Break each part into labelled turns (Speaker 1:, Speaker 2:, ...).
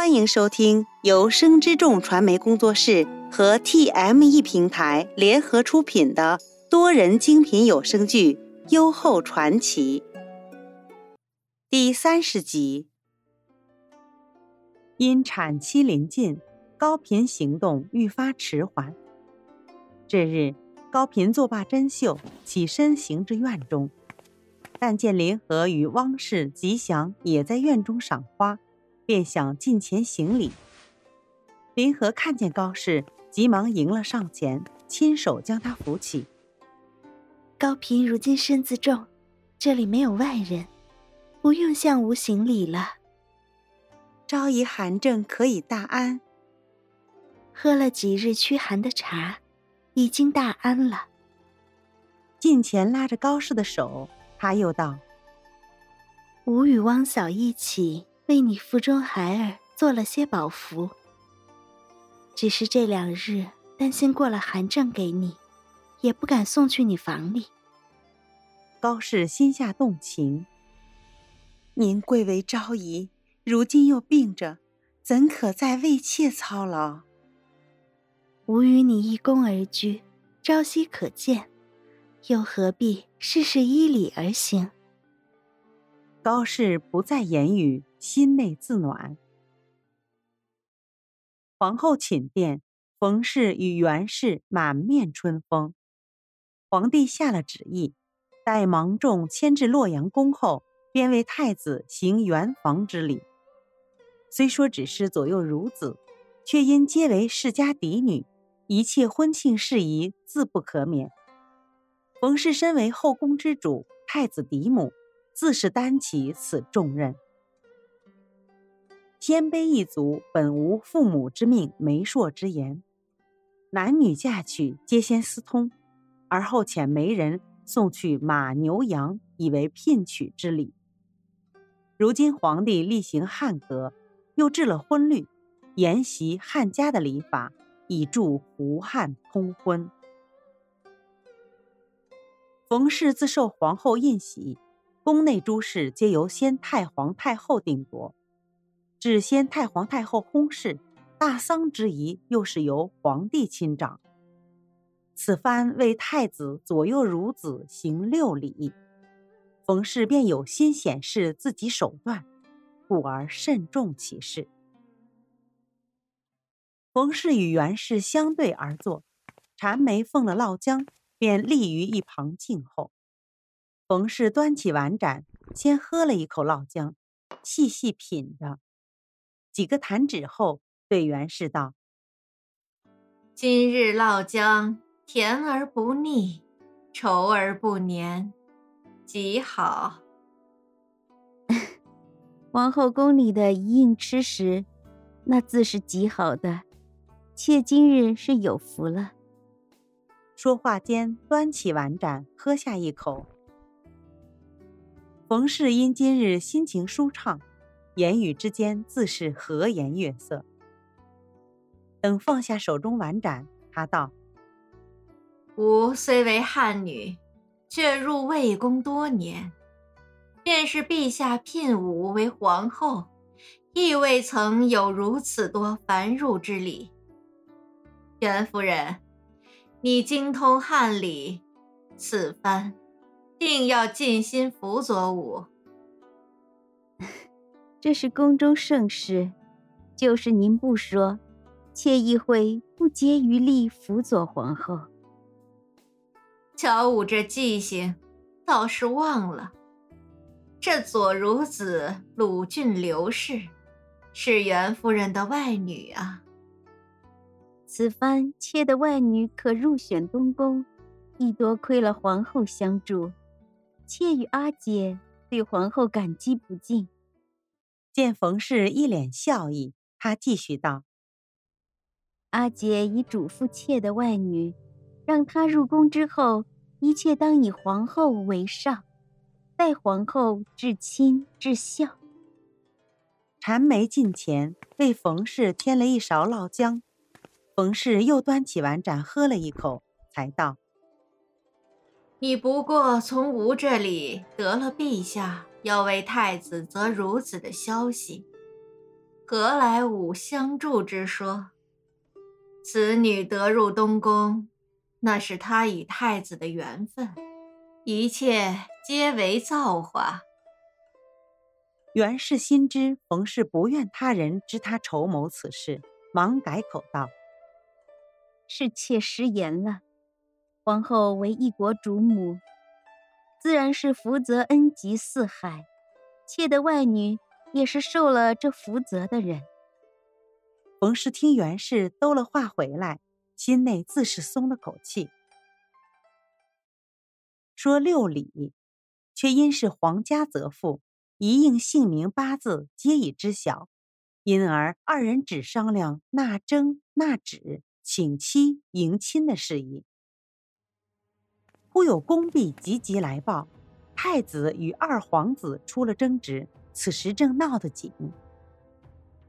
Speaker 1: 欢迎收听由生之众传媒工作室和 TME 平台联合出品的多人精品有声剧《优厚传奇》第三十集。因产期临近，高频行动愈发迟缓。这日，高频作罢针绣，起身行至院中，但见林和与汪氏、吉祥也在院中赏花。便想近前行礼，林和看见高氏，急忙迎了上前，亲手将他扶起。
Speaker 2: 高嫔如今身子重，这里没有外人，不用向吾行礼了。
Speaker 1: 昭仪寒症可以大安，
Speaker 2: 喝了几日驱寒的茶，已经大安了。
Speaker 1: 近前拉着高氏的手，他又道：“
Speaker 2: 吾与汪嫂一起。”为你腹中孩儿做了些宝符，只是这两日担心过了寒症给你，也不敢送去你房里。
Speaker 1: 高氏心下动情。您贵为昭仪，如今又病着，怎可再为妾操劳？
Speaker 2: 吾与你一宫而居，朝夕可见，又何必事事依礼而行？
Speaker 1: 高氏不再言语。心内自暖。皇后寝殿，冯氏与袁氏满面春风。皇帝下了旨意，待芒种迁至洛阳宫后，便为太子行圆房之礼。虽说只是左右孺子，却因皆为世家嫡女，一切婚庆事宜自不可免。冯氏身为后宫之主，太子嫡母，自是担起此重任。鲜卑一族本无父母之命、媒妁之言，男女嫁娶皆先私通，而后遣媒人送去马牛羊，以为聘娶之礼。如今皇帝厉行汉格，又制了婚律，沿袭汉家的礼法，以助胡汉通婚。冯氏自受皇后印玺，宫内诸事皆由先太皇太后定夺。至先太皇太后薨逝，大丧之仪又是由皇帝亲掌。此番为太子左右孺子行六礼，冯氏便有心显示自己手段，故而慎重其事。冯氏与袁氏相对而坐，缠眉奉了烙浆，便立于一旁静候。冯氏端起碗盏，先喝了一口烙浆，细细品着。几个弹指后，对袁氏道：“
Speaker 3: 今日烙姜甜而不腻，稠而不黏，极好。
Speaker 2: 王后宫里的一应吃食，那自是极好的。妾今日是有福了。”
Speaker 1: 说话间，端起碗盏，喝下一口。冯氏因今日心情舒畅。言语之间自是和颜悦色。等放下手中碗盏，他道：“
Speaker 3: 吾虽为汉女，却入魏宫多年，便是陛下聘吾为皇后，亦未曾有如此多繁缛之礼。袁夫人，你精通汉礼，此番定要尽心辅佐吾。”
Speaker 2: 这是宫中盛事，就是您不说，妾亦会不竭余力辅佐皇后。
Speaker 3: 瞧吾这记性，倒是忘了，这左孺子鲁俊刘氏，是袁夫人的外女啊。
Speaker 2: 此番妾的外女可入选东宫，亦多亏了皇后相助，妾与阿姐对皇后感激不尽。
Speaker 1: 见冯氏一脸笑意，他继续道：“
Speaker 2: 阿姐已嘱咐妾的外女，让她入宫之后，一切当以皇后为上，待皇后至亲至孝。”
Speaker 1: 缠眉近前为冯氏添了一勺烙浆，冯氏又端起碗盏喝了一口，才道：“
Speaker 3: 你不过从吾这里得了陛下。”要为太子择孺子的消息，何来吾相助之说？此女得入东宫，那是她与太子的缘分，一切皆为造化。
Speaker 1: 袁氏心知冯氏不愿他人知他筹谋此事，忙改口道：“
Speaker 2: 是妾失言了。皇后为一国主母，自然是福泽恩及四海。妾的外女。”也是受了这福泽的人。
Speaker 1: 冯氏听袁氏兜了话回来，心内自是松了口气。说六礼，却因是皇家泽妇，一应姓名八字皆已知晓，因而二人只商量纳征、纳旨、请妻迎亲的事宜。忽有宫婢急急来报，太子与二皇子出了争执。此时正闹得紧，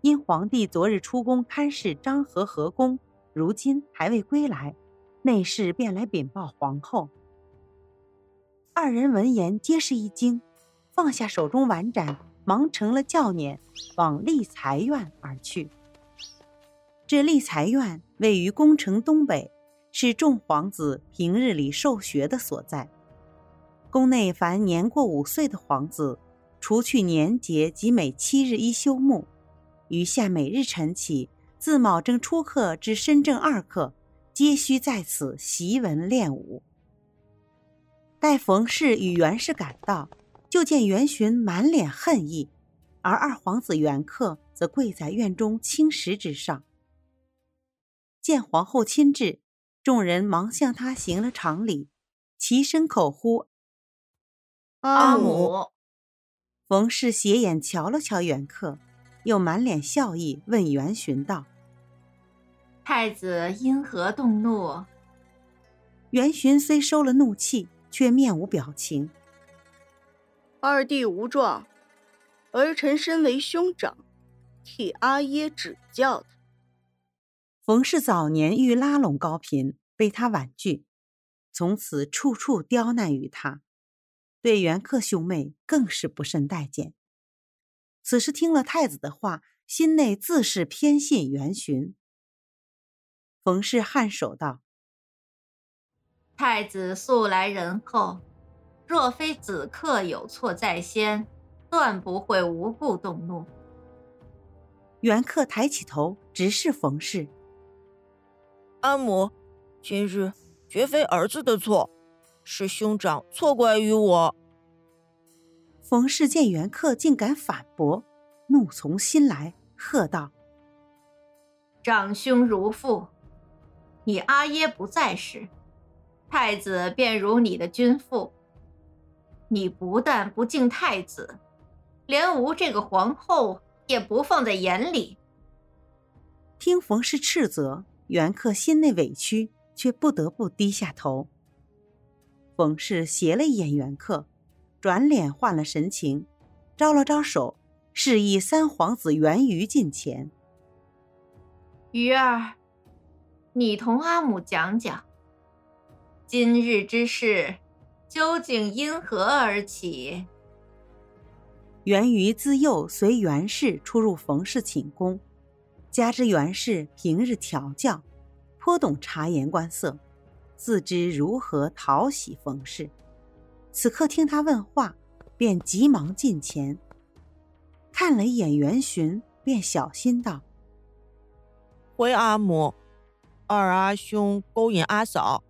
Speaker 1: 因皇帝昨日出宫看视张和和宫，如今还未归来，内侍便来禀报皇后。二人闻言皆是一惊，放下手中碗盏，忙成了轿辇，往立财院而去。这立财院位于宫城东北，是众皇子平日里受学的所在。宫内凡年过五岁的皇子。除去年节及每七日一休沐，余下每日晨起，自卯正初刻至申正二刻，皆须在此习文练武。待冯氏与袁氏赶到，就见袁巡满脸恨意，而二皇子袁克则跪在院中青石之上。见皇后亲至，众人忙向他行了长礼，齐声口呼：“
Speaker 3: 阿母。”
Speaker 1: 冯氏斜眼瞧了瞧远客，又满脸笑意问袁寻道：“
Speaker 3: 太子因何动怒？”
Speaker 1: 袁寻虽收了怒气，却面无表情。
Speaker 4: 二弟无状，儿臣身为兄长，替阿耶指教他。
Speaker 1: 冯氏早年欲拉拢高嫔，被他婉拒，从此处处刁难于他。对袁克兄妹更是不甚待见。此时听了太子的话，心内自是偏信袁寻。冯氏颔首道：“
Speaker 3: 太子素来仁厚，若非子克有错在先，断不会无故动怒。”
Speaker 1: 袁克抬起头，直视冯氏：“
Speaker 5: 阿母，今日绝非儿子的错。”是兄长错怪于我。
Speaker 1: 冯氏见袁克竟敢反驳，怒从心来，喝道：“
Speaker 3: 长兄如父，你阿耶不在时，太子便如你的君父。你不但不敬太子，连吾这个皇后也不放在眼里。”
Speaker 1: 听冯氏斥责，袁克心内委屈，却不得不低下头。冯氏斜了一眼袁克，转脸换了神情，招了招手，示意三皇子袁瑜近前。
Speaker 3: 鱼儿，你同阿母讲讲，今日之事究竟因何而起？
Speaker 1: 袁于自幼随袁氏出入冯氏寝宫，加之袁氏平日调教，颇懂察言观色。自知如何讨喜冯氏，此刻听他问话，便急忙近前，看了一眼袁寻，便小心道：“
Speaker 5: 回阿母，二阿兄勾引阿嫂，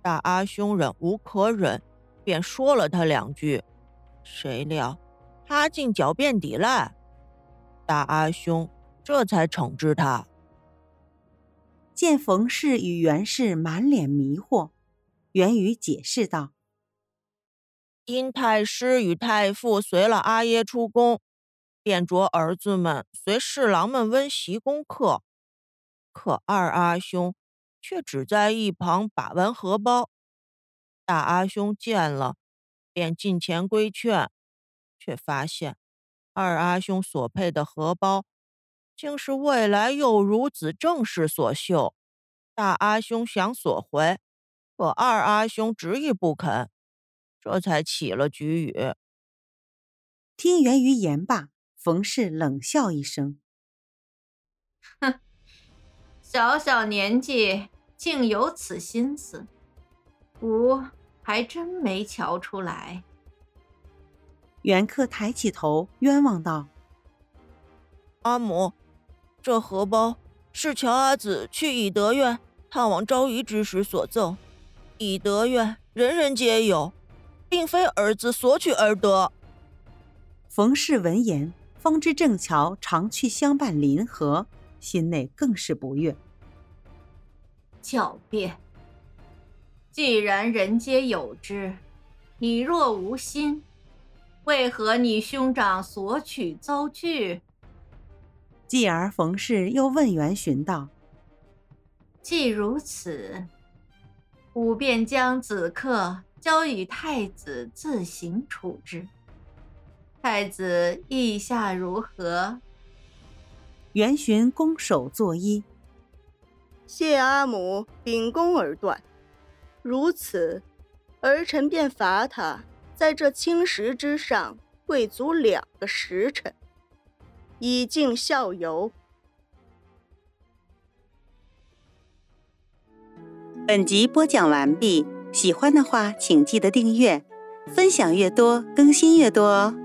Speaker 5: 大阿兄忍无可忍，便说了他两句，谁料他竟狡辩抵赖，大阿兄这才惩治他。”
Speaker 1: 见冯氏与袁氏满脸迷惑，袁宇解释道：“
Speaker 5: 因太师与太傅随了阿耶出宫，便着儿子们随侍郎们温习功课，可二阿兄却只在一旁把玩荷包。大阿兄见了，便进前规劝，却发现二阿兄所佩的荷包。”竟是未来又如子正室所绣，大阿兄想索回，可二阿兄执意不肯，这才起了局语。
Speaker 1: 听袁于言罢，冯氏冷笑一声，
Speaker 3: 哼，小小年纪竟有此心思，吾还真没瞧出来。
Speaker 1: 袁克抬起头，冤枉道：“
Speaker 5: 阿母，这荷包是乔阿紫去以德院探望昭仪之时所赠，以德院人人皆有，并非儿子索取而得。”
Speaker 1: 冯氏闻言，方知正乔常去相伴临河，心内更是不悦。
Speaker 3: 狡辩！既然人皆有之，你若无心。为何你兄长索取遭拒？
Speaker 1: 继而冯氏又问袁询道：“
Speaker 3: 既如此，吾便将子客交与太子自行处置。太子意下如何？”
Speaker 1: 元询拱手作揖：“
Speaker 4: 谢阿母秉公而断。如此，儿臣便罚他。”在这青石之上跪足两个时辰，以儆效尤。
Speaker 1: 本集播讲完毕，喜欢的话请记得订阅，分享越多更新越多哦。